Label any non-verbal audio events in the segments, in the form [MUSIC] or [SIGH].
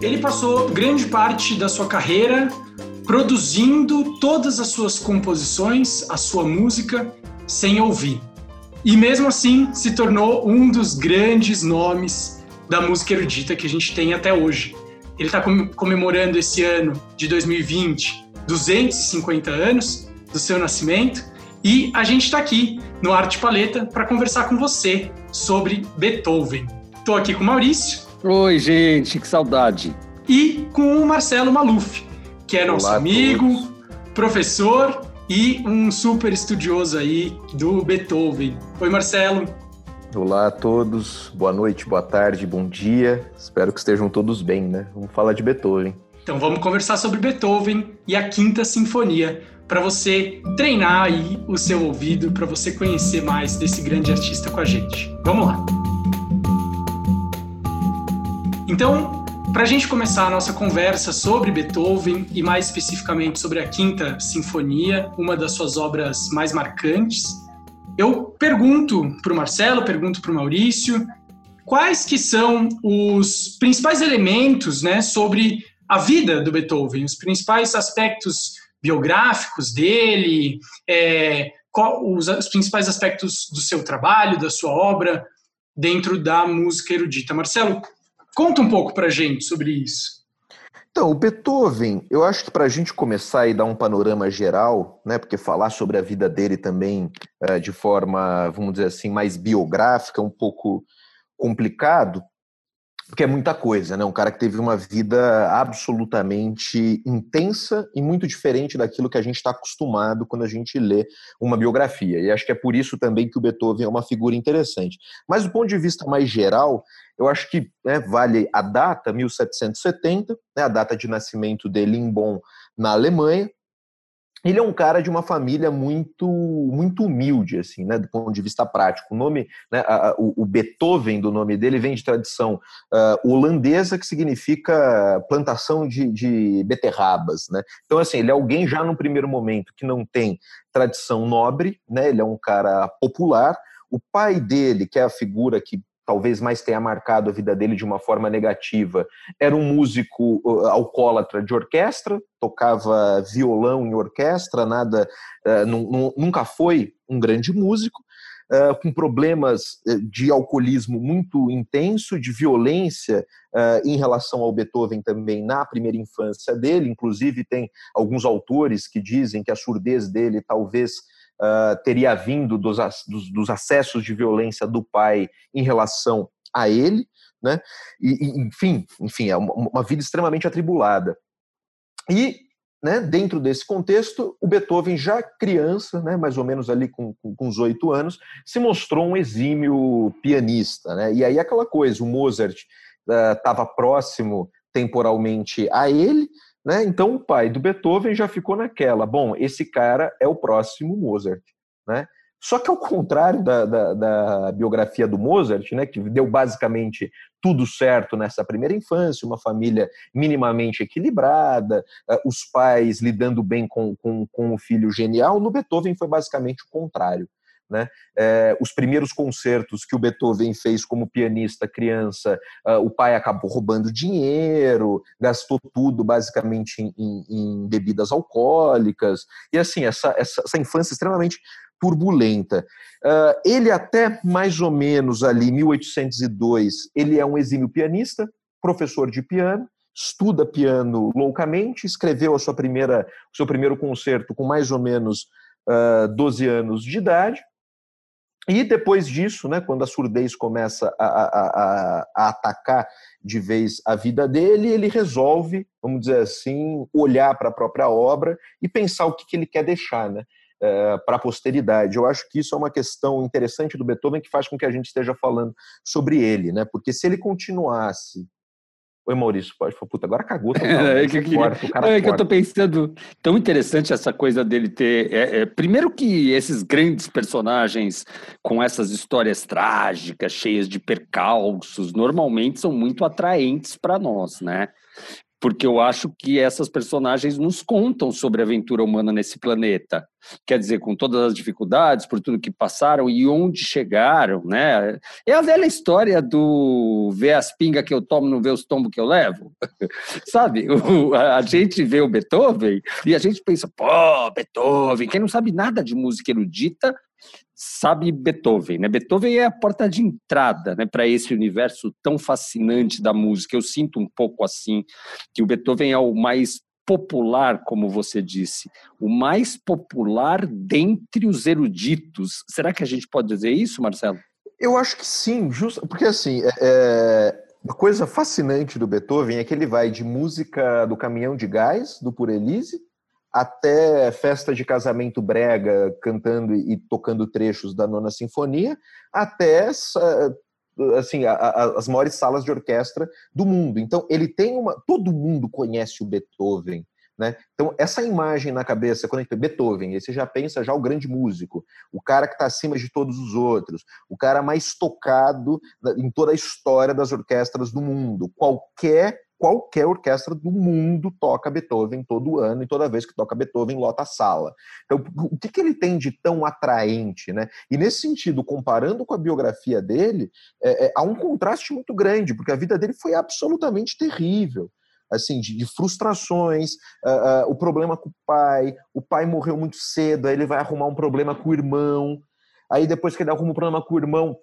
Ele passou grande parte da sua carreira produzindo todas as suas composições, a sua música, sem ouvir. E mesmo assim se tornou um dos grandes nomes da música erudita que a gente tem até hoje. Ele está comemorando esse ano de 2020 250 anos do seu nascimento e a gente está aqui no Arte Paleta para conversar com você sobre Beethoven. Estou aqui com o Maurício. Oi, gente, que saudade. E com o Marcelo Maluf, que é nosso Olá amigo, professor e um super estudioso aí do Beethoven. Oi, Marcelo. Olá a todos, boa noite, boa tarde, bom dia. Espero que estejam todos bem, né? Vamos falar de Beethoven. Então vamos conversar sobre Beethoven e a Quinta Sinfonia, para você treinar aí o seu ouvido, para você conhecer mais desse grande artista com a gente. Vamos lá. Então, para a gente começar a nossa conversa sobre Beethoven e mais especificamente sobre a Quinta Sinfonia, uma das suas obras mais marcantes, eu pergunto para o Marcelo, pergunto para o Maurício, quais que são os principais elementos né, sobre a vida do Beethoven, os principais aspectos biográficos dele, é, qual, os, os principais aspectos do seu trabalho, da sua obra dentro da música erudita. Marcelo, conta um pouco para gente sobre isso. Então, o Beethoven, eu acho que para a gente começar e dar um panorama geral, né, porque falar sobre a vida dele também uh, de forma, vamos dizer assim, mais biográfica, um pouco complicado, porque é muita coisa, né? Um cara que teve uma vida absolutamente intensa e muito diferente daquilo que a gente está acostumado quando a gente lê uma biografia. E acho que é por isso também que o Beethoven é uma figura interessante. Mas do ponto de vista mais geral, eu acho que né, vale a data, 1770, né, a data de nascimento dele em Bonn, na Alemanha, ele é um cara de uma família muito muito humilde assim né do ponto de vista prático. O nome né, a, a, o, Beethoven do nome dele vem de tradição uh, holandesa que significa plantação de, de, beterrabas né. Então assim ele é alguém já no primeiro momento que não tem tradição nobre né ele é um cara popular. O pai dele que é a figura que talvez mais tenha marcado a vida dele de uma forma negativa, era um músico uh, alcoólatra de orquestra, tocava violão em orquestra, nada, uh, nunca foi um grande músico, uh, com problemas uh, de alcoolismo muito intenso, de violência em relação ao Beethoven também na primeira infância dele, inclusive tem alguns autores que dizem que a surdez dele talvez uh, teria vindo dos, dos, dos, acessos de violência do pai em relação a ele, né? E, e enfim, enfim, é uma, uma, vida extremamente atribulada. E né, dentro desse contexto, o Beethoven, já criança, né, mais ou menos ali com, com, os oito anos, se mostrou um exímio pianista. Né? E aí aquela coisa, o Mozart estava uh, próximo temporalmente a ele, né? Então o pai do Beethoven já ficou naquela, bom, esse cara é o próximo Mozart. Né? Só que ao contrário da, da, da, biografia do Mozart, né, que deu basicamente tudo certo nessa primeira infância, uma família minimamente equilibrada, uh, os pais lidando bem com, com, com o filho genial, no Beethoven foi basicamente o contrário. Né? É, os primeiros concertos que o Beethoven fez como pianista criança, uh, o pai acabou roubando dinheiro, gastou tudo basicamente em, em, em bebidas alcoólicas, e assim, essa, essa, essa infância extremamente turbulenta. Uh, ele até mais ou menos ali, 1802, ele é um exímio pianista, professor de piano, estuda piano loucamente, escreveu a sua primeira, o seu primeiro concerto com mais ou menos uh, 12 anos de idade, e depois disso, né, quando a surdez começa a, a, a, a, atacar de vez a vida dele, ele resolve, vamos dizer assim, olhar para a própria obra e pensar o que, que ele quer deixar né, é, para a posteridade. Eu acho que isso é uma questão interessante do Beethoven que faz com que a gente esteja falando sobre ele, né, porque se ele continuasse Oi, Maurício, pode falar, puta, agora cagou. é, que eu queria... é que eu tô pensando, tão interessante essa coisa dele ter. É, é, primeiro que esses grandes personagens com essas histórias trágicas, cheias de percalços, normalmente são muito atraentes para nós, né? Porque eu acho que essas personagens nos contam sobre a aventura humana nesse planeta. Quer dizer, com todas as dificuldades, por tudo que passaram e onde chegaram, né? É a velha história do ver as pingas que eu tomo, não ver os tombos que eu levo. [LAUGHS] sabe? O, a gente vê o Beethoven e a gente pensa, pô, Beethoven, quem não sabe nada de música erudita sabe Beethoven, né? Beethoven é a porta de entrada, né, para esse universo tão fascinante da música. Eu sinto um pouco assim que o Beethoven é o mais popular, como você disse, o mais popular dentre os eruditos. Será que a gente pode dizer isso, Marcelo? Eu acho que sim, justo, porque assim, é, é uma coisa fascinante do Beethoven é que ele vai de música do caminhão de gás, do Por Elise, até festa de casamento brega, cantando e tocando trechos da Nona Sinfonia, até assim as maiores salas de orquestra do mundo. Então ele tem uma, todo mundo conhece o Beethoven, né? Então essa imagem na cabeça quando a gente Beethoven, você já pensa já o grande músico, o cara que está acima de todos os outros, o cara mais tocado em toda a história das orquestras do mundo. Qualquer qualquer orquestra do mundo toca Beethoven todo ano, e toda vez que toca Beethoven, lota a sala. Então, o que, que ele tem de tão atraente? Né? E nesse sentido, comparando com a biografia dele, é, é, há um contraste muito grande, porque a vida dele foi absolutamente terrível assim, de, de frustrações, uh, uh, o problema com o pai, o pai morreu muito cedo, aí ele vai arrumar um problema com o irmão, aí depois que ele arruma um problema com o irmão,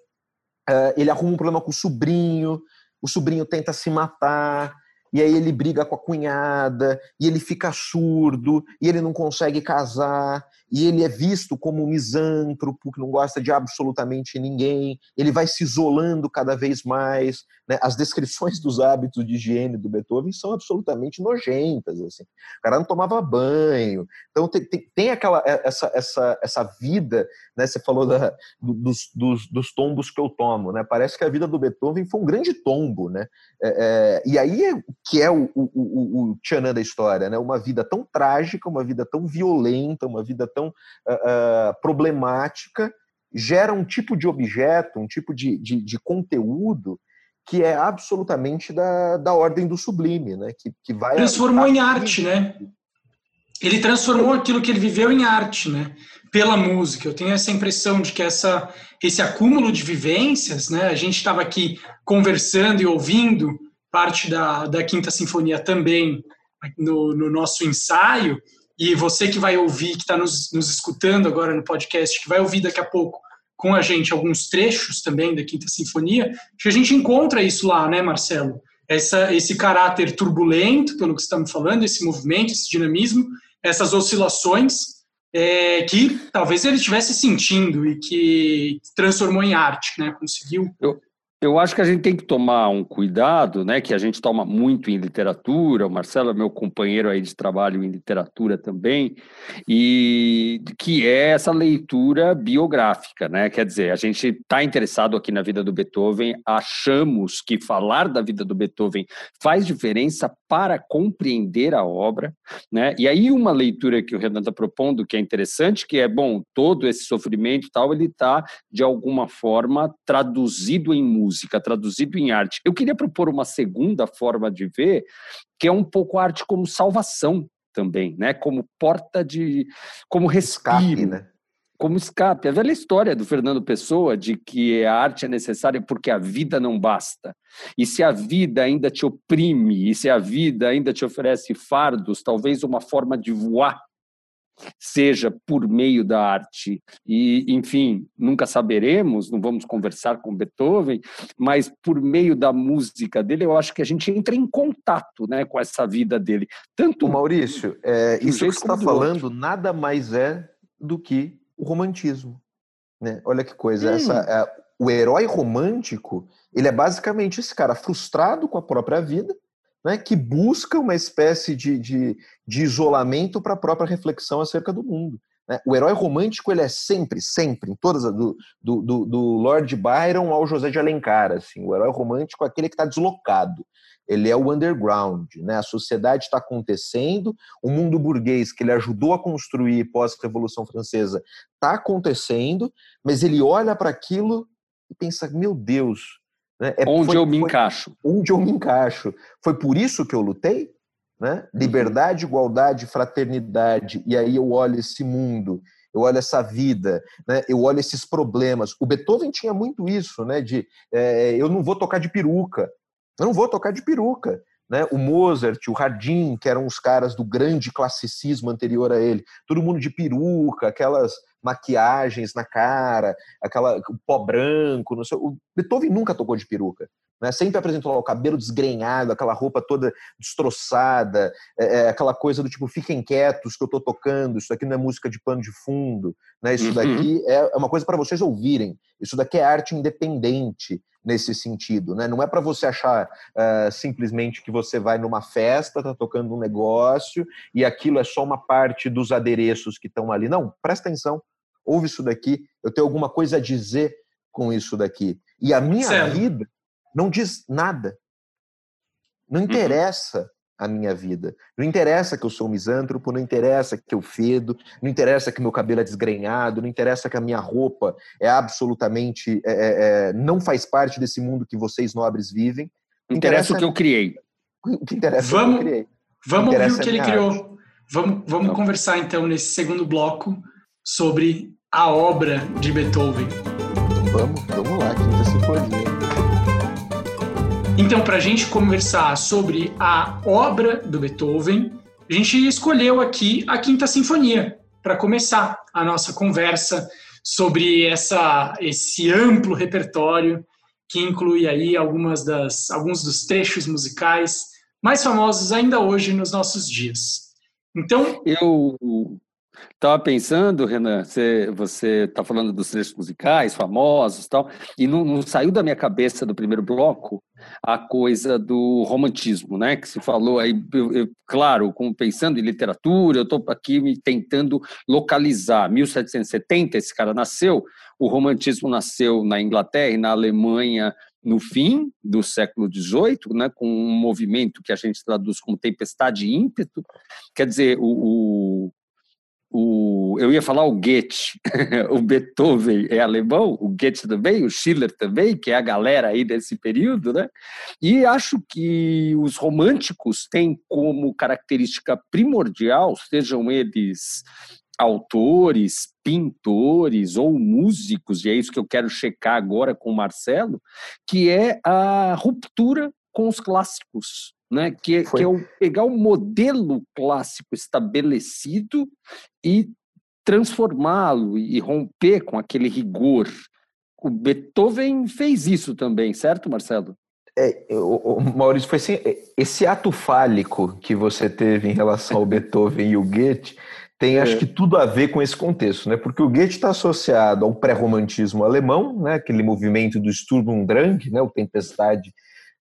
uh, ele arruma um problema com o sobrinho, o sobrinho tenta se matar, e aí ele briga com a cunhada, e ele fica surdo, e ele não consegue casar, e ele é visto como um misântropo, que não gosta de absolutamente ninguém, ele vai se isolando cada vez mais. Né? As descrições dos hábitos de higiene do Beethoven são absolutamente nojentas. Assim. O cara não tomava banho. Então tem, tem, tem aquela, é, essa, essa, essa vida, né? você falou da, dos, dos, dos, tombos que eu tomo. Né? Parece que a vida do Beethoven foi um grande tombo. Né? É, é, e aí é, que é o, o, o, o tchanã da história, né? uma vida tão trágica, uma vida tão violenta, uma vida tão uh, uh, problemática, gera um tipo de objeto, um tipo de, de, de conteúdo que é absolutamente da, da ordem do sublime, né? Que, que vai transformou em arte, né? Ele transformou aquilo que ele viveu em arte, né? Pela música. Eu tenho essa impressão de que essa, esse acúmulo de vivências, né? A gente estava aqui conversando e ouvindo parte da, da Quinta Sinfonia também no, no nosso ensaio, e você que vai ouvir, que está nos, nos escutando agora no podcast, que vai ouvir daqui a pouco com a gente alguns trechos também da Quinta Sinfonia, que a gente encontra isso lá, né, Marcelo? Essa, esse caráter turbulento, pelo que me falando, esse movimento, esse dinamismo, essas oscilações é, que talvez ele estivesse sentindo e que transformou em arte, né? Conseguiu. Eu, eu acho que a gente tem que tomar um cuidado, né, que a gente toma muito em literatura, o Marcelo é meu companheiro aí de trabalho em literatura também, e que é essa leitura biográfica, né? Quer dizer, a gente está interessado aqui na vida do Beethoven, achamos que falar da vida do Beethoven faz diferença para compreender a obra, né? E aí uma leitura que o Renan está propondo que é interessante, que é bom, todo esse sofrimento e tal, ele está de alguma forma traduzido em música música, traduzido em arte. Eu queria propor uma segunda forma de ver, que é um pouco a arte como salvação também, né? Como porta de. como respiro. Escape, né? Como escape. A velha história do Fernando Pessoa de que a arte é necessária porque a vida não basta. E se a vida ainda te oprime, e se a vida ainda te oferece fardos, talvez uma forma de voar seja por meio da arte. E, enfim, nunca saberemos, não vamos conversar com Beethoven, mas por meio da música dele, eu acho que a gente entra em contato né, com essa vida dele. Tanto Maurício, é, isso que você está falando outro. nada mais é do que o romantismo. Né? Olha que coisa, hum. essa, é, o herói romântico, ele é basicamente esse cara frustrado com a própria vida, né, que busca uma espécie de, de, de isolamento para a própria reflexão acerca do mundo. Né? O herói romântico ele é sempre, sempre, em todas do, do, do, Lord Byron ao José de Alencar. Assim, o herói romântico é aquele que está deslocado. Ele é o underground, né? A sociedade está acontecendo, o mundo burguês que ele ajudou a construir pós-revolução francesa está acontecendo, mas ele olha para aquilo e pensa: meu Deus, né? É, onde foi, eu me foi, encaixo. Onde eu me encaixo. Foi por isso que eu lutei? né? Liberdade, igualdade, fraternidade. E aí eu olho esse mundo, eu olho essa vida, né? Eu olho esses problemas. O Beethoven tinha muito isso, né? De é, eu não vou tocar de peruca, eu não vou tocar de peruca. Né? O Mozart, o Hardin, que eram os caras do grande classicismo anterior a ele, todo mundo de peruca, aquelas maquiagens na cara, aquela pó branco, não sei. O Beethoven nunca tocou de peruca. Né? Sempre apresentou lá o cabelo desgrenhado, aquela roupa toda destroçada, é, é, aquela coisa do tipo, fiquem quietos que eu estou tocando, isso daqui não é música de pano de fundo, né? isso uhum. daqui é, é uma coisa para vocês ouvirem, isso daqui é arte independente nesse sentido, né? não é para você achar uh, simplesmente que você vai numa festa, está tocando um negócio e aquilo é só uma parte dos adereços que estão ali, não, presta atenção, ouve isso daqui, eu tenho alguma coisa a dizer com isso daqui. E a minha certo. vida não diz nada. Não uhum. interessa uhum. a minha vida. Não interessa que eu sou um misântropo, não interessa que eu fedo, não interessa que meu cabelo é desgrenhado, não interessa que a minha roupa é absolutamente. É, é, é não faz parte desse mundo que vocês nobres vivem. Não interessa, interessa o que eu criei. O que interessa vamos, é o que eu criei. Vamos ouvir o que ele criou. Arte. Vamos, vamos conversar então nesse segundo bloco sobre a obra de Beethoven. Vamos, vamos lá, quinta sinfonia. Então, para a gente conversar sobre a obra do Beethoven, a gente escolheu aqui a Quinta Sinfonia para começar a nossa conversa sobre essa, esse amplo repertório que inclui aí algumas das, alguns dos trechos musicais mais famosos ainda hoje nos nossos dias. Então, eu Estava pensando, Renan, você está falando dos trechos musicais famosos tal, e não, não, saiu da minha cabeça do primeiro bloco a coisa do romantismo, né? Que se falou aí, eu, eu, claro, como pensando em literatura, eu estou aqui me tentando localizar. 1770, esse cara nasceu, o romantismo nasceu na Inglaterra e na Alemanha no fim do século XVIII, né, com um movimento que a gente traduz como tempestade e ímpeto. Quer dizer, o, o, eu ia falar o Goethe, [LAUGHS] o Beethoven é alemão, o Goethe também, o Schiller também, que é a galera aí desse período, né? E acho que os românticos têm como característica primordial, sejam eles autores, pintores ou músicos, e é isso que eu quero checar agora com o Marcelo, que é a ruptura com os clássicos, né? que, é, que é o, pegar o modelo clássico estabelecido e transformá-lo e romper com aquele rigor. O Beethoven fez isso também, certo, Marcelo? É, o, o Maurício, foi assim, é, esse ato fálico que você teve em relação ao Beethoven e o Goethe tem, acho é. que, tudo a ver com esse contexto, né? Porque o Goethe está associado ao pré-romantismo alemão, né? Aquele movimento do Sturm und Drang, né? O Tempestade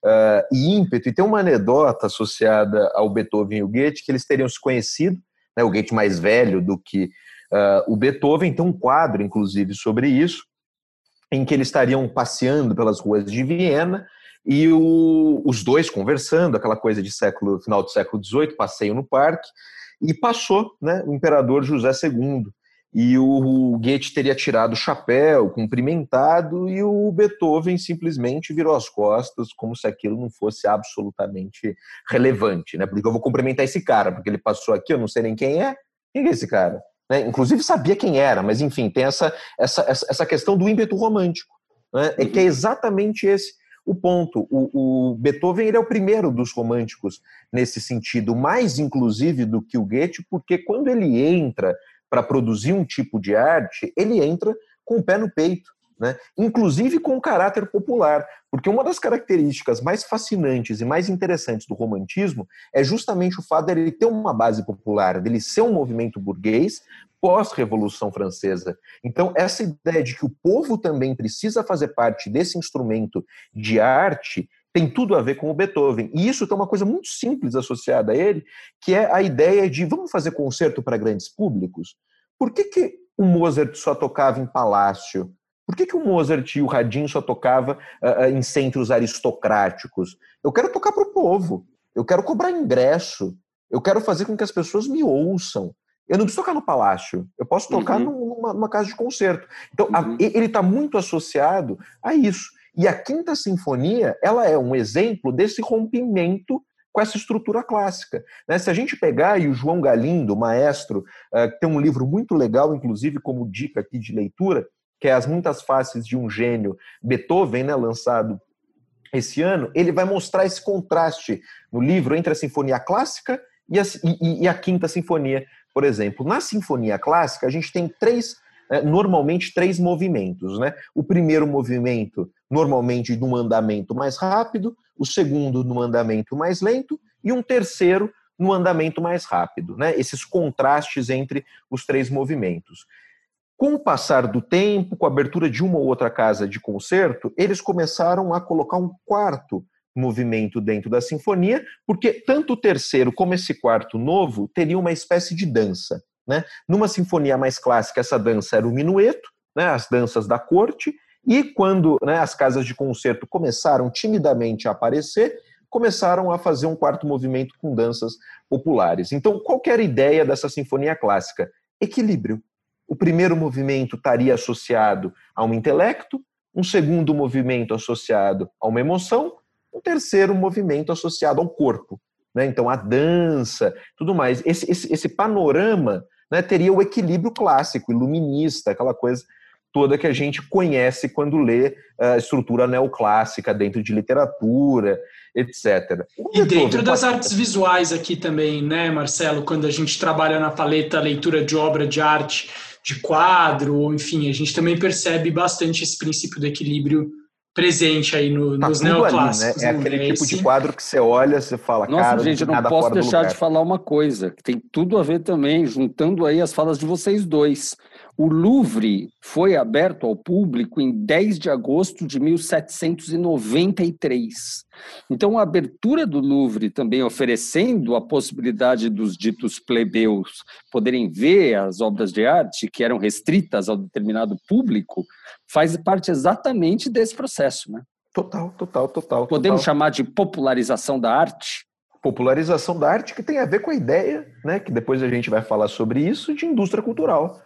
uh, e ímpeto. E tem uma anedota associada ao Beethoven e o Goethe, que eles teriam se conhecido, né, o Goethe mais velho do que uh, o Beethoven, tem um quadro, inclusive, sobre isso, em que eles estariam passeando pelas ruas de Viena e o, os dois conversando, aquela coisa de século final do século XVIII, passeio no parque, e passou né, o imperador José II e o Goethe teria tirado o chapéu, cumprimentado, e o Beethoven simplesmente virou as costas, como se aquilo não fosse absolutamente relevante, né? Porque eu vou cumprimentar esse cara, porque ele passou aqui, eu não sei nem quem é. Quem é esse cara? Né? Inclusive sabia quem era, mas enfim, tem essa, essa, essa questão do ímpeto romântico, né? É que é exatamente esse o ponto. O, o, Beethoven ele é o primeiro dos românticos nesse sentido, mais inclusive do que o Goethe, porque quando ele entra para produzir um tipo de arte, ele entra com o pé no peito. Né? Inclusive com caráter popular, porque uma das características mais fascinantes e mais interessantes do romantismo é justamente o fato dele ter uma base popular, dele ser um movimento burguês pós-revolução francesa. Então, essa ideia de que o povo também precisa fazer parte desse instrumento de arte tem tudo a ver com o Beethoven. E isso tem uma coisa muito simples associada a ele, que é a ideia de vamos fazer concerto para grandes públicos? Por que, que o Mozart só tocava em palácio? Por que, que o Mozart e o Radin só tocava uh, em centros aristocráticos? Eu quero tocar para o povo. Eu quero cobrar ingresso. Eu quero fazer com que as pessoas me ouçam. Eu não preciso tocar no palácio. Eu posso tocar uhum. numa, numa, casa de concerto. Então, uhum. a, ele está muito associado a isso. E a Quinta Sinfonia, ela é um exemplo desse rompimento com essa estrutura clássica. Né? Se a gente pegar, e o João Galindo, maestro, uh, tem um livro muito legal, inclusive como dica aqui de leitura, que é As Muitas Faces de um Gênio, Beethoven, né, lançado esse ano, ele vai mostrar esse contraste no livro entre a sinfonia clássica e a, e, e a quinta sinfonia, por exemplo. Na sinfonia clássica, a gente tem três, é, normalmente três movimentos. Né? O primeiro movimento, normalmente, num andamento mais rápido, o segundo, num andamento mais lento, e um terceiro, no andamento mais rápido. Né? Esses contrastes entre os três movimentos. Com o passar do tempo, com a abertura de uma ou outra casa de concerto, eles começaram a colocar um quarto movimento dentro da sinfonia, porque tanto o terceiro como esse quarto novo teriam uma espécie de dança. Né? Numa sinfonia mais clássica, essa dança era o minueto, né, as danças da corte, e quando né, as casas de concerto começaram timidamente a aparecer, começaram a fazer um quarto movimento com danças populares. Então, qual era a ideia dessa sinfonia clássica? Equilíbrio. O primeiro movimento estaria associado a um intelecto, um segundo movimento associado a uma emoção, um terceiro movimento associado ao corpo. Né? Então, a dança, tudo mais. Esse, esse, esse panorama né, teria o equilíbrio clássico, iluminista, aquela coisa toda que a gente conhece quando lê a uh, estrutura neoclássica dentro de literatura, etc. E dentro das artes visuais aqui também, né, Marcelo, quando a gente trabalha na paleta leitura de obra de arte de quadro, ou enfim, a gente também percebe bastante esse princípio do equilíbrio presente aí no, tá nos neoclássicos. Ali, né? É aquele tipo de quadro que você olha, você fala, Nossa, cara, gente, eu não posso deixar de falar uma coisa, que tem tudo a ver também, juntando aí as falas de vocês dois. O Louvre foi aberto ao público em 10 de agosto de 1793. Então, a abertura do Louvre também oferecendo a possibilidade dos ditos plebeus poderem ver as obras de arte que eram restritas ao determinado público, faz parte exatamente desse processo, né? Total, total, total. Podemos total. chamar de popularização da arte? Popularização da arte que tem a ver com a ideia, né, que depois a gente vai falar sobre isso, de indústria cultural.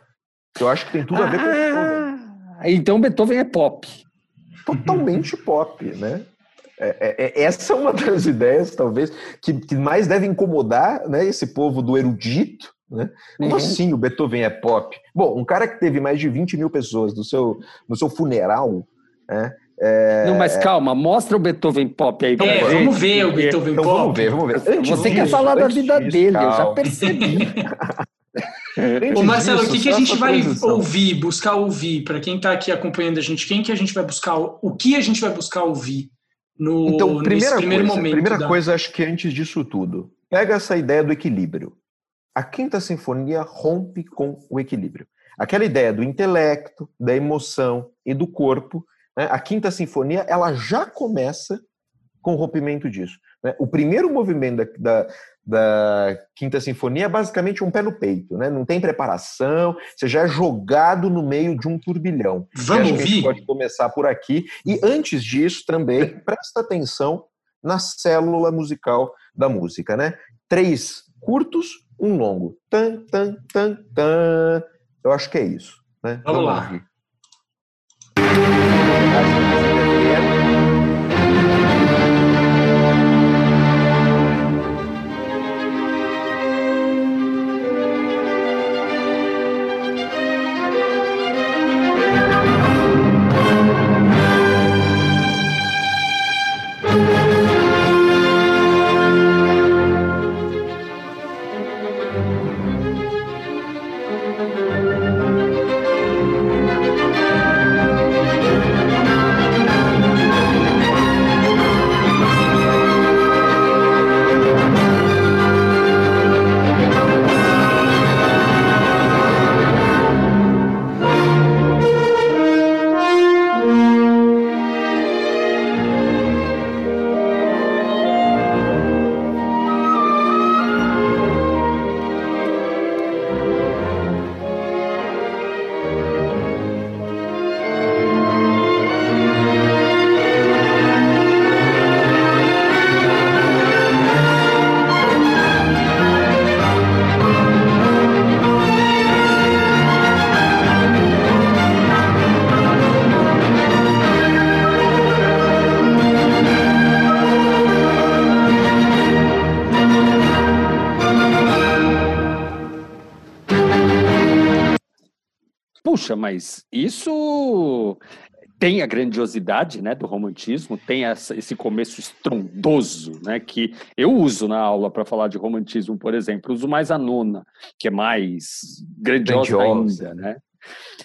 Eu acho que tem tudo a ver ah, com Beethoven. Então Beethoven é pop. Totalmente pop, né? É, é, é, essa é uma das ideias, talvez, que, que, mais deve incomodar né, esse povo do erudito. Né? Como uhum. assim o Beethoven é pop? Bom, um cara que teve mais de 20 mil pessoas no seu, no seu funeral, né? É... Não, mas calma, mostra o Beethoven pop aí. É, vamos ver o Beethoven então, pop. Vamos ver, vamos ver. Antes Você disso, quer falar da vida disso, dele, calma. eu já percebi. [LAUGHS] Ô Marcelo, o que, que a gente vai transição. ouvir, buscar ouvir? Para quem está aqui acompanhando a gente, quem que a gente vai buscar, o que a gente vai buscar ouvir no então, primeira primeiro coisa, momento? Primeira da... coisa, acho que antes disso tudo, pega essa ideia do equilíbrio. A Quinta Sinfonia rompe com o equilíbrio. Aquela ideia do intelecto, da emoção e do corpo, né? a Quinta Sinfonia ela já começa com o rompimento disso. Né? O primeiro movimento da, da, da, Quinta Sinfonia é basicamente um pé no peito, né? não tem preparação, você já é jogado no meio de um turbilhão. Vamos ouvir? Pode começar por aqui. E antes disso, também, [LAUGHS] presta atenção na célula musical da música. Né? Três curtos, um longo. Tan, tan, tan, tan. Eu acho que é isso. Né? Vamos, Vamos lá. Ouvir. Puxa, mas isso tem a grandiosidade né, do romantismo, tem essa, esse começo estrondoso, né, que eu uso na aula para falar de romantismo, por exemplo, uso mais a nona, que é mais grandiosa, grandiosa. ainda, né?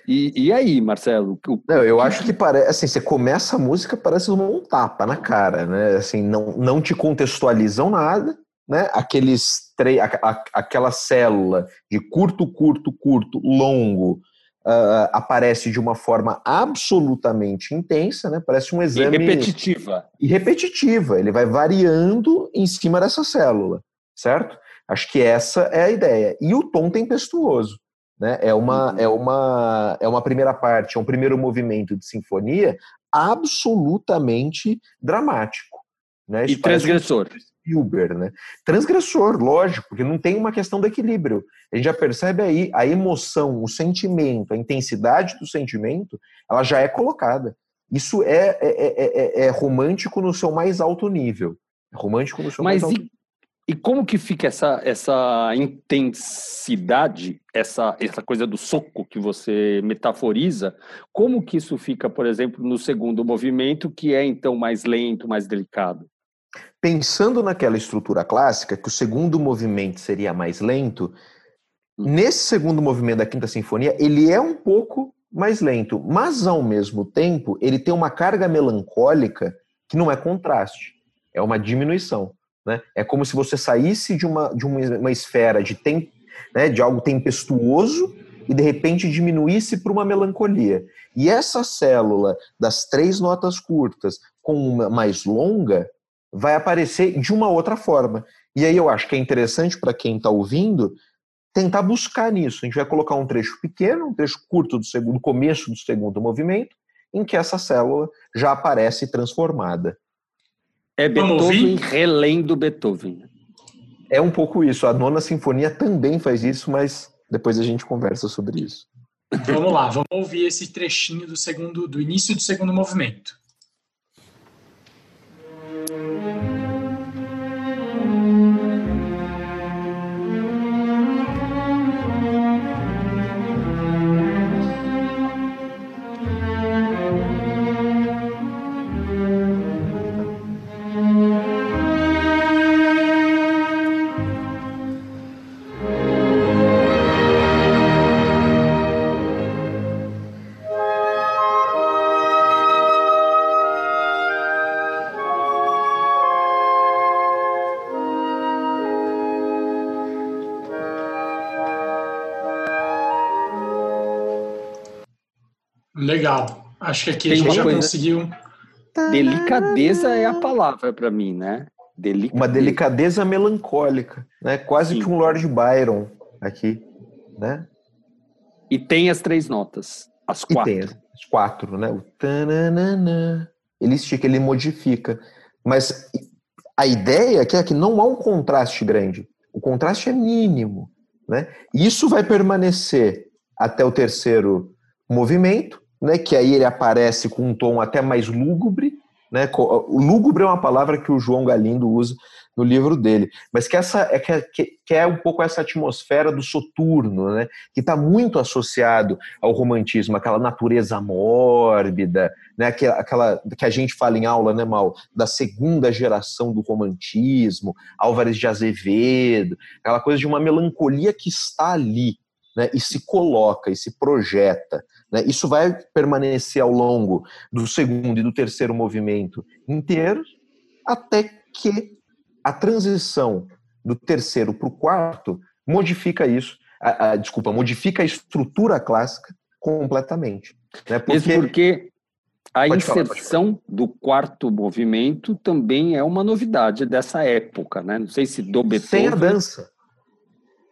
E, e aí, Marcelo? O... Não, eu acho que parece assim, você começa a música, parece um tapa na cara, né? Assim, não, não te contextualizam nada, né? Aqueles três, aquela célula de curto, curto, curto, longo, uh, aparece de uma forma absolutamente intensa, né? Parece um exame. E repetitiva. E repetitiva. Ele vai variando em cima dessa célula, certo? Acho que essa é a ideia. E o tom tempestuoso. Né? É, uma, uhum. é, uma, é uma primeira parte, é um primeiro movimento de sinfonia absolutamente dramático. Né? e transgressor. Spielberg, né? Transgressor, lógico, porque não tem uma questão do equilíbrio. A gente já percebe aí a emoção, o sentimento, a intensidade do sentimento, ela já é colocada. Isso é, é, é, é romântico no seu mais alto nível. É romântico no seu Mas mais alto nível. E como que fica essa, essa intensidade, essa, essa coisa do soco que você metaforiza? Como que isso fica, por exemplo, no segundo movimento, que é então mais lento, mais delicado? Pensando naquela estrutura clássica, que o segundo movimento seria mais lento, nesse segundo movimento da Quinta Sinfonia, ele é um pouco mais lento, mas ao mesmo tempo ele tem uma carga melancólica que não é contraste, é uma diminuição. Né? É como se você saísse de uma, de uma esfera de, tem, né, de algo tempestuoso e de repente diminuísse para uma melancolia. E essa célula das três notas curtas com uma mais longa vai aparecer de uma outra forma. E aí eu acho que é interessante para quem está ouvindo tentar buscar nisso. A gente vai colocar um trecho pequeno, um trecho curto do segundo, começo do segundo movimento, em que essa célula já aparece transformada. É Beethoven relendo Beethoven. É um pouco isso. A nona sinfonia também faz isso, mas depois a gente conversa sobre isso. Vamos lá, vamos ouvir esse trechinho do segundo, do início do segundo movimento. Legal. Acho que aqui Tem a gente já coisa... conseguiu. Delicadeza é a palavra para mim, né? Delicadeza. Uma delicadeza melancólica, né? Quase Sim. que um Lord Byron aqui, né? E tem as três notas, as quatro. E tem as quatro, né? O tananana. Ele estica, ele modifica. Mas a ideia aqui é que não há um contraste grande. O contraste é mínimo, né? Isso vai permanecer até o terceiro movimento, né, que aí ele aparece com um tom até mais lúgubre, né, o lúgubre é uma palavra que o João Galindo usa no livro dele, mas que essa é que, que é um pouco essa atmosfera do soturno, né, que está muito associado ao romantismo, aquela natureza mórbida, né, aquela, aquela que a gente fala em aula, né, mal, da segunda geração do romantismo, Álvares de Azevedo, aquela coisa de uma melancolia que está ali, né, e se coloca e se projeta. Né? Isso vai permanecer ao longo do segundo e do terceiro movimento inteiros, até que a transição do terceiro para o quarto modifica isso, a, a, desculpa, modifica a estrutura clássica completamente. Né? Porque... Mesmo porque a inserção falar, do quarto movimento também é uma novidade dessa época, né? Não sei se do Beethoven... Sem a dança.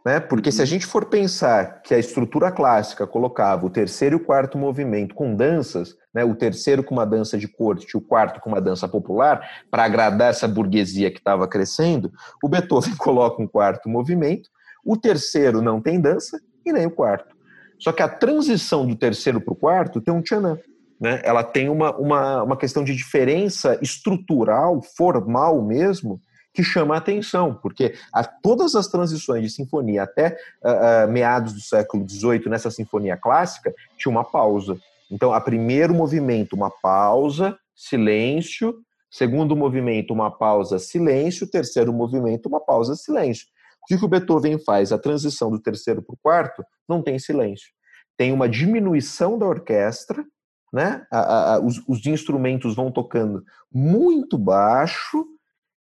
Né? Porque se a uhum. gente for pensar que a estrutura clássica colocava o terceiro e o quarto movimento com danças, né? o terceiro com uma dança de corte e o quarto com uma dança popular, para agradar essa burguesia que estava crescendo, o Beethoven [LAUGHS] coloca um quarto movimento, o terceiro não tem dança e nem o quarto. Só que a transição do terceiro para o quarto tem um tchanã. Né? Ela tem uma, uma, uma questão de diferença estrutural, formal mesmo, que chama a atenção, porque a, todas as transições de sinfonia até uh, uh, meados do século XVIII, nessa sinfonia clássica, tinha uma pausa. Então, a primeiro movimento, uma pausa, silêncio, segundo movimento, uma pausa, silêncio, terceiro movimento, uma pausa, silêncio. O que, o Beethoven faz? A transição do terceiro para o quarto não tem silêncio. Tem uma diminuição da orquestra, né? A, a, os, os instrumentos vão tocando muito baixo,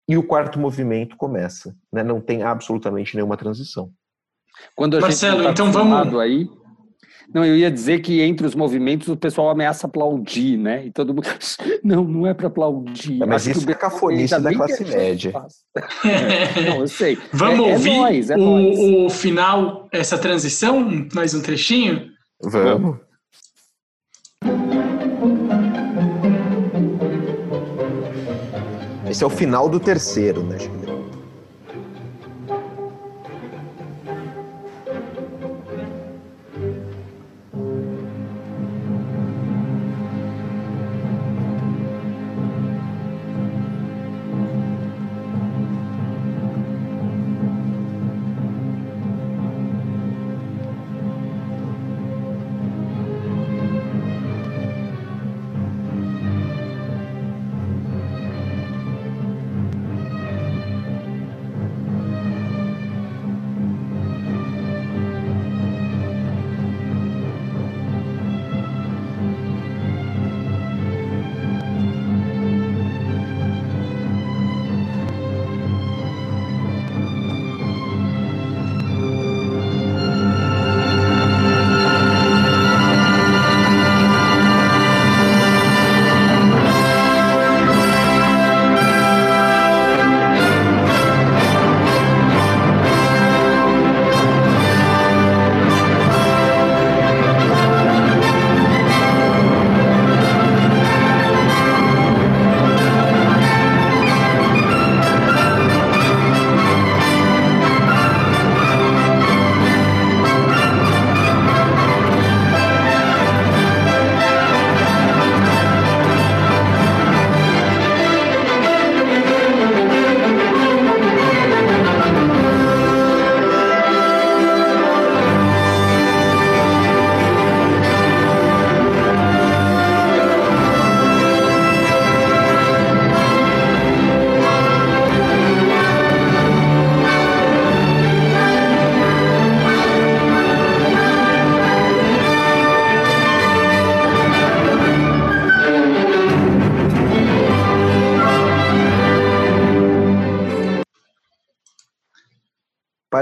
e o quarto movimento começa. Né? Não tem absolutamente nenhuma transição. Quando a Marcelo, gente tá então vamos. Aí, não, eu ia dizer que entre os movimentos o pessoal ameaça aplaudir, né? E todo mundo. [LAUGHS] Não, não é para aplaudir. É, mas Acho isso é cafonista da classe média. não, eu sei. [LAUGHS] Vamos é, é ouvir é nóis, é o, o, final, essa transição? Mais um trechinho? Vamos. Esse é o final do terceiro, né?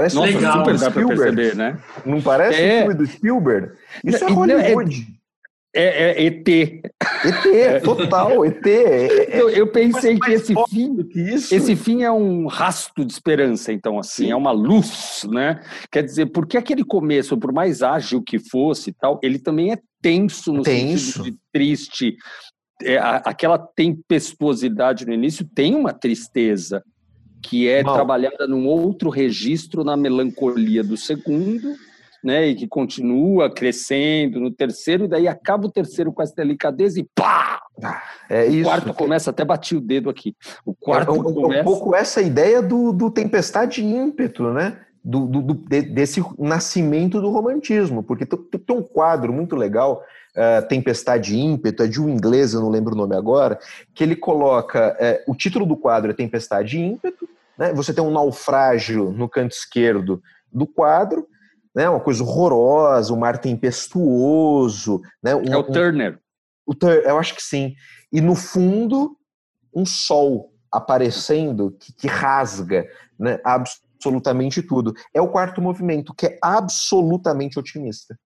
Parece Nossa, legal. super dá Spielberg. Perceber, né? Não parece é... filme do Spielberg? Isso é Hollywood. É, é, [LAUGHS] é ET. ET, total, ET. É, eu, eu, pensei que esse fim, que esse fim é um rasto de esperança, então, assim, Sim. é uma luz, né? Quer dizer, porque aquele começo, por mais ágil que fosse e tal, ele também é tenso no tenso. sentido de triste. É, aquela tempestuosidade no início tem uma tristeza, que é Mal. trabalhada num outro registro na melancolia do segundo, né, e que continua crescendo no terceiro, e daí acaba o terceiro com essa delicadeza e pá! Ah, é isso. O quarto começa, até bati o dedo aqui. O quarto é, um, começa... um pouco essa ideia do, do tempestade ímpeto, né? Do, do, do, desse nascimento do romantismo, porque tem um quadro muito legal, uh, Tempestade Ímpeto, é de um inglês, eu não lembro o nome agora, que ele coloca, uh, o título do quadro é Tempestade Ímpeto, né? Você tem um naufrágio no canto esquerdo do quadro, né? uma coisa horrorosa, um mar tempestuoso. Né? Um, é o Turner. Um, o Tur eu acho que sim. E no fundo, um sol aparecendo que, que rasga né? absolutamente tudo. É o quarto movimento, que é absolutamente otimista.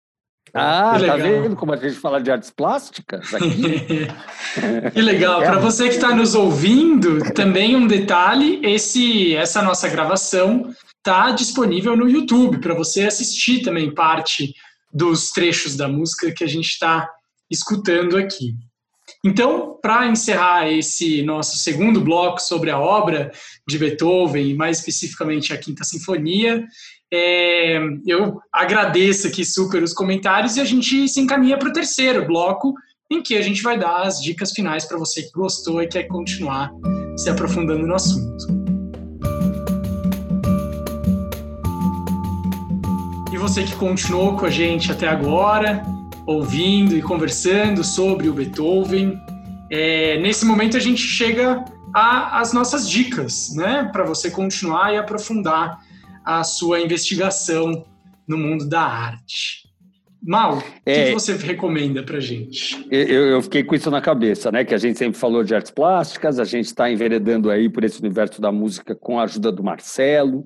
Ah, que tá vendo como a gente fala de artes plásticas aqui? [LAUGHS] que legal. Para você que está nos ouvindo, também um detalhe: esse, essa nossa gravação está disponível no YouTube para você assistir também parte dos trechos da música que a gente está escutando aqui. Então, para encerrar esse nosso segundo bloco sobre a obra de Beethoven, mais especificamente a Quinta Sinfonia, é, eu agradeço aqui super os comentários e a gente se encaminha para o terceiro bloco, em que a gente vai dar as dicas finais para você que gostou e quer continuar se aprofundando no assunto. E você que continuou com a gente até agora, ouvindo e conversando sobre o Beethoven, é, nesse momento a gente chega às nossas dicas, né, para você continuar e aprofundar a sua investigação no mundo da arte. Mal, o é, que, você recomenda para gente? Eu, eu, fiquei com isso na cabeça, né? Que a gente sempre falou de artes plásticas, a gente está enveredando aí por esse universo da música com a ajuda do Marcelo,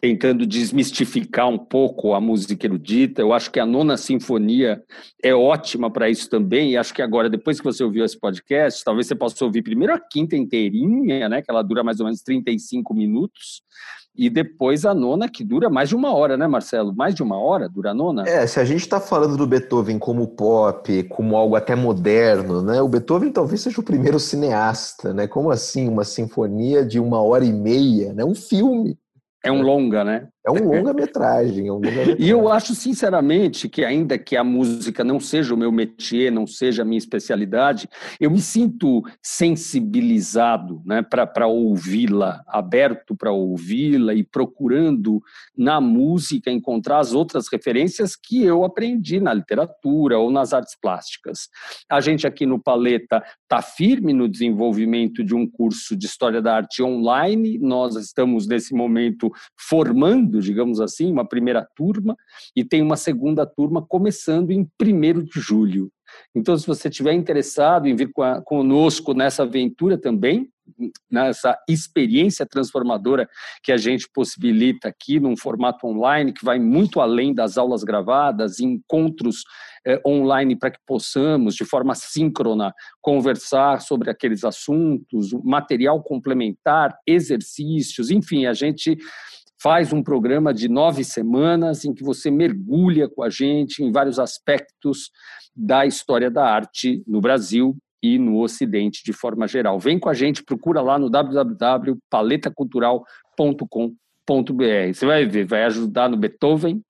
tentando desmistificar um pouco a música erudita. Eu acho que a nona sinfonia é ótima para isso também, e acho que agora, depois que você ouviu esse podcast, talvez você possa ouvir primeiro a quinta inteirinha, né? Que ela dura mais ou menos 35 minutos e depois a nona, que dura mais de uma hora, né, Marcelo? Mais de uma hora dura a nona? É, se a gente está falando do Beethoven como pop, como algo até moderno, né? O Beethoven talvez seja o primeiro cineasta, né? Como assim, uma sinfonia de uma hora e meia, né? Um filme. É um longa, né? É um longa-metragem. É um longa e eu acho, sinceramente, que ainda que a música não seja o meu métier, não seja a minha especialidade, eu me sinto sensibilizado né, para ouvi-la, aberto para ouvi-la e procurando na música encontrar as outras referências que eu aprendi na literatura ou nas artes plásticas. A gente aqui no Paleta está firme no desenvolvimento de um curso de História da Arte online, nós estamos, nesse momento, formando digamos assim, uma primeira turma, e tem uma segunda turma começando em 1 de julho. Então, se você estiver interessado em vir conosco nessa aventura também, nessa experiência transformadora que a gente possibilita aqui num formato online que vai muito além das aulas gravadas, encontros eh, online para que possamos, de forma síncrona, conversar sobre aqueles assuntos, material complementar, exercícios, enfim, a gente faz um programa de nove semanas em que você mergulha com a gente em vários aspectos da história da arte no Brasil e no Ocidente de forma geral. Vem com a gente, procura lá no www.paletacultural.com.br. Você vai ver, vai ajudar no Beethoven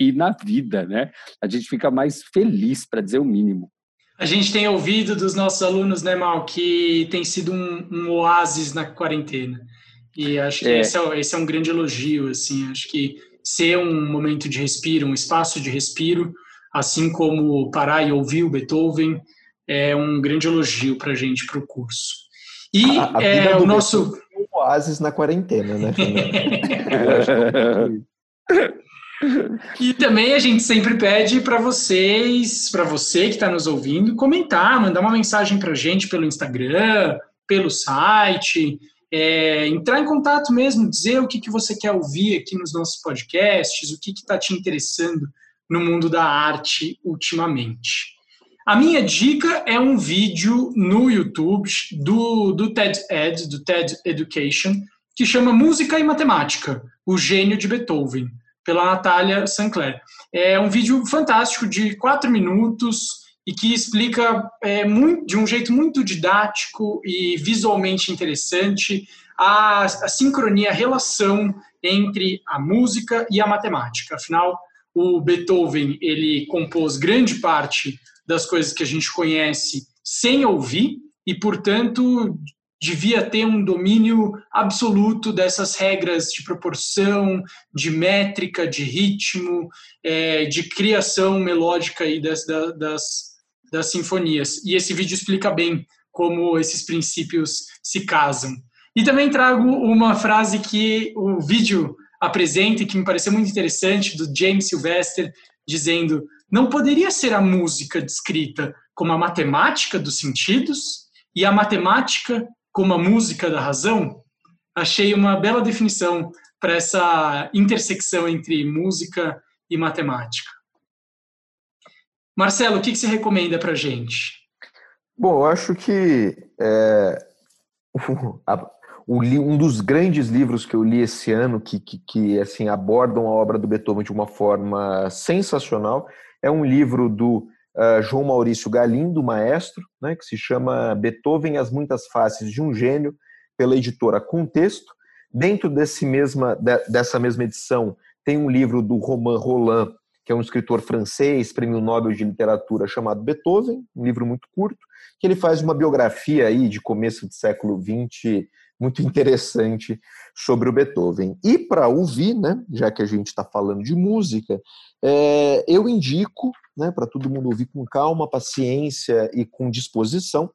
e na vida, né? A gente fica mais feliz, para dizer o mínimo. A gente tem ouvido dos nossos alunos, né, Mal, que tem sido um, um oásis na quarentena. E acho que é. Esse, é, esse é um grande elogio, assim, acho que ser um momento de respiro, um espaço de respiro, assim como parar e ouvir o Beethoven, é um grande elogio para a gente, para o curso. E a, a é, o nosso... É um oásis na quarentena, né? [LAUGHS] E também a gente sempre pede para vocês, para você que está nos ouvindo, comentar, mandar uma mensagem para a gente pelo Instagram, pelo site, é, entrar em contato mesmo, dizer o que, que você quer ouvir aqui nos nossos podcasts, o que está te interessando no mundo da arte ultimamente. A minha dica é um vídeo no YouTube do, do TED Ed, do TED Education, que chama Música e Matemática, o gênio de Beethoven, pela Natália Sinclair. É um vídeo fantástico de quatro minutos, e que explica é, muito, de um jeito muito didático e visualmente interessante a, a sincronia, a relação entre a música e a matemática. Afinal, o Beethoven ele compôs grande parte das coisas que a gente conhece sem ouvir e, portanto, devia ter um domínio absoluto dessas regras de proporção, de métrica, de ritmo, é, de criação melódica e das, das, das sinfonias. E esse vídeo explica bem como esses princípios se casam. E também trago uma frase que o vídeo apresenta e que me pareceu muito interessante, do James Sylvester, dizendo: Não poderia ser a música descrita como a matemática dos sentidos e a matemática como a música da razão? Achei uma bela definição para essa intersecção entre música e matemática. Marcelo, o que, que você recomenda para gente? Bom, eu acho que é, [LAUGHS] um dos grandes livros que eu li esse ano que, que, que, assim abordam a obra do Beethoven de uma forma sensacional é um livro do uh, João Maurício Galindo, maestro, né, que se chama Beethoven as muitas faces de um gênio, pela editora Contexto. Dentro desse mesma, dessa mesma edição tem um livro do Romain Roland que é um escritor francês, prêmio Nobel de Literatura, chamado Beethoven, um livro muito curto, que ele faz uma biografia aí de começo do século XX muito interessante sobre o Beethoven. E para ouvir, né, já que a gente está falando de música, é, eu indico, né, para todo mundo ouvir com calma, paciência e com disposição,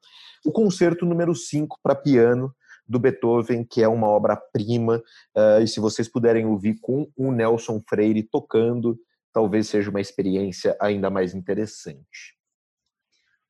o concerto número 5 para piano do Beethoven, que é uma obra-prima, uh, e se vocês puderem ouvir com o Nelson Freire tocando, talvez seja uma experiência ainda mais interessante.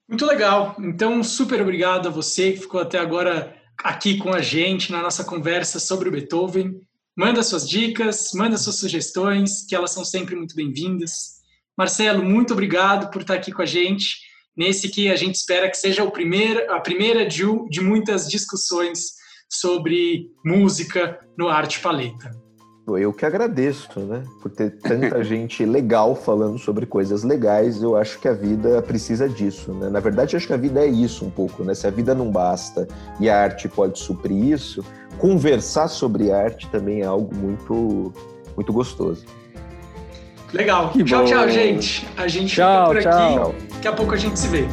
Muito legal. Então, super obrigado a você que ficou até agora aqui com a gente na nossa conversa sobre o Beethoven. Manda suas dicas, manda suas sugestões, que elas são sempre muito bem-vindas. Marcelo, muito obrigado por estar aqui com a gente, nesse que a gente espera que seja o primeiro, a primeira de, de muitas discussões sobre música no Arte Paleta. Eu que agradeço, né? Por ter tanta [LAUGHS] gente legal falando sobre coisas legais. Eu acho que a vida precisa disso, né? Na verdade, acho que a vida é isso um pouco, né? Se a vida não basta e a arte pode suprir isso, conversar sobre arte também é algo muito, muito gostoso. Legal. Que tchau, bom. tchau, gente. A gente tchau, fica por tchau. aqui. Daqui a pouco a gente se vê.